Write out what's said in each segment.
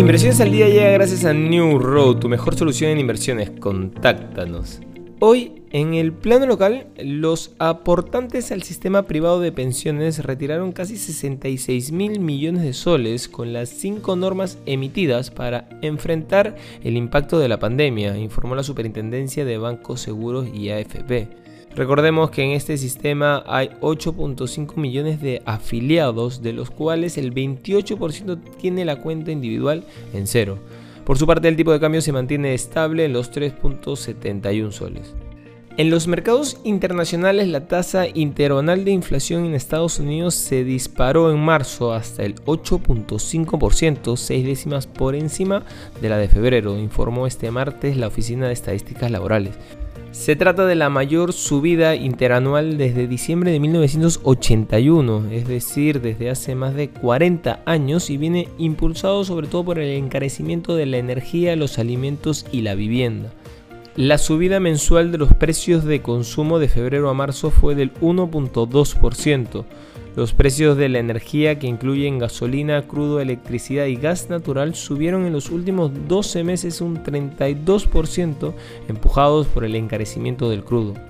Inversiones al día llega gracias a New Road, tu mejor solución en inversiones. Contáctanos. Hoy, en el plano local, los aportantes al sistema privado de pensiones retiraron casi 66 mil millones de soles con las cinco normas emitidas para enfrentar el impacto de la pandemia, informó la Superintendencia de Bancos Seguros y AFP. Recordemos que en este sistema hay 8.5 millones de afiliados, de los cuales el 28% tiene la cuenta individual en cero. Por su parte, el tipo de cambio se mantiene estable en los 3.71 soles. En los mercados internacionales, la tasa interanual de inflación en Estados Unidos se disparó en marzo hasta el 8.5%, seis décimas por encima de la de febrero, informó este martes la Oficina de Estadísticas Laborales. Se trata de la mayor subida interanual desde diciembre de 1981, es decir, desde hace más de 40 años y viene impulsado sobre todo por el encarecimiento de la energía, los alimentos y la vivienda. La subida mensual de los precios de consumo de febrero a marzo fue del 1.2%, los precios de la energía que incluyen gasolina, crudo, electricidad y gas natural subieron en los últimos 12 meses un 32% empujados por el encarecimiento del crudo.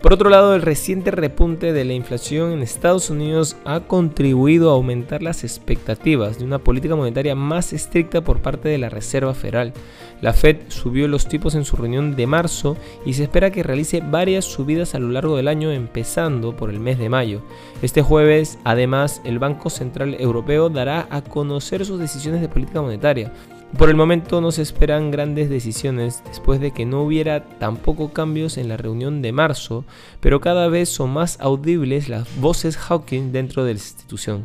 Por otro lado, el reciente repunte de la inflación en Estados Unidos ha contribuido a aumentar las expectativas de una política monetaria más estricta por parte de la Reserva Federal. La Fed subió los tipos en su reunión de marzo y se espera que realice varias subidas a lo largo del año empezando por el mes de mayo. Este jueves, además, el Banco Central Europeo dará a conocer sus decisiones de política monetaria. Por el momento no se esperan grandes decisiones después de que no hubiera tampoco cambios en la reunión de marzo, pero cada vez son más audibles las voces Hawking dentro de la institución.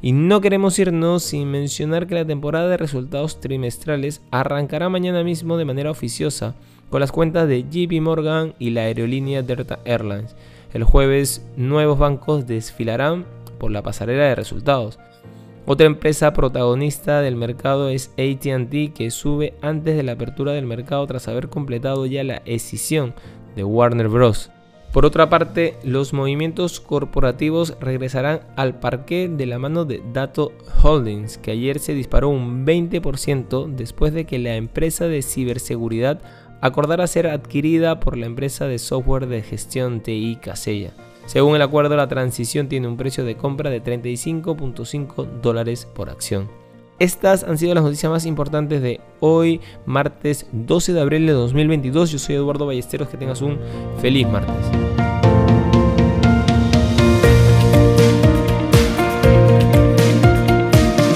Y no queremos irnos sin mencionar que la temporada de resultados trimestrales arrancará mañana mismo de manera oficiosa con las cuentas de JP Morgan y la aerolínea Delta Airlines. El jueves nuevos bancos desfilarán por la pasarela de resultados. Otra empresa protagonista del mercado es ATT que sube antes de la apertura del mercado tras haber completado ya la escisión de Warner Bros. Por otra parte, los movimientos corporativos regresarán al parque de la mano de Dato Holdings, que ayer se disparó un 20% después de que la empresa de ciberseguridad acordara ser adquirida por la empresa de software de gestión TI Casella. Según el acuerdo, la transición tiene un precio de compra de 35.5 dólares por acción. Estas han sido las noticias más importantes de hoy, martes 12 de abril de 2022. Yo soy Eduardo Ballesteros, que tengas un feliz martes.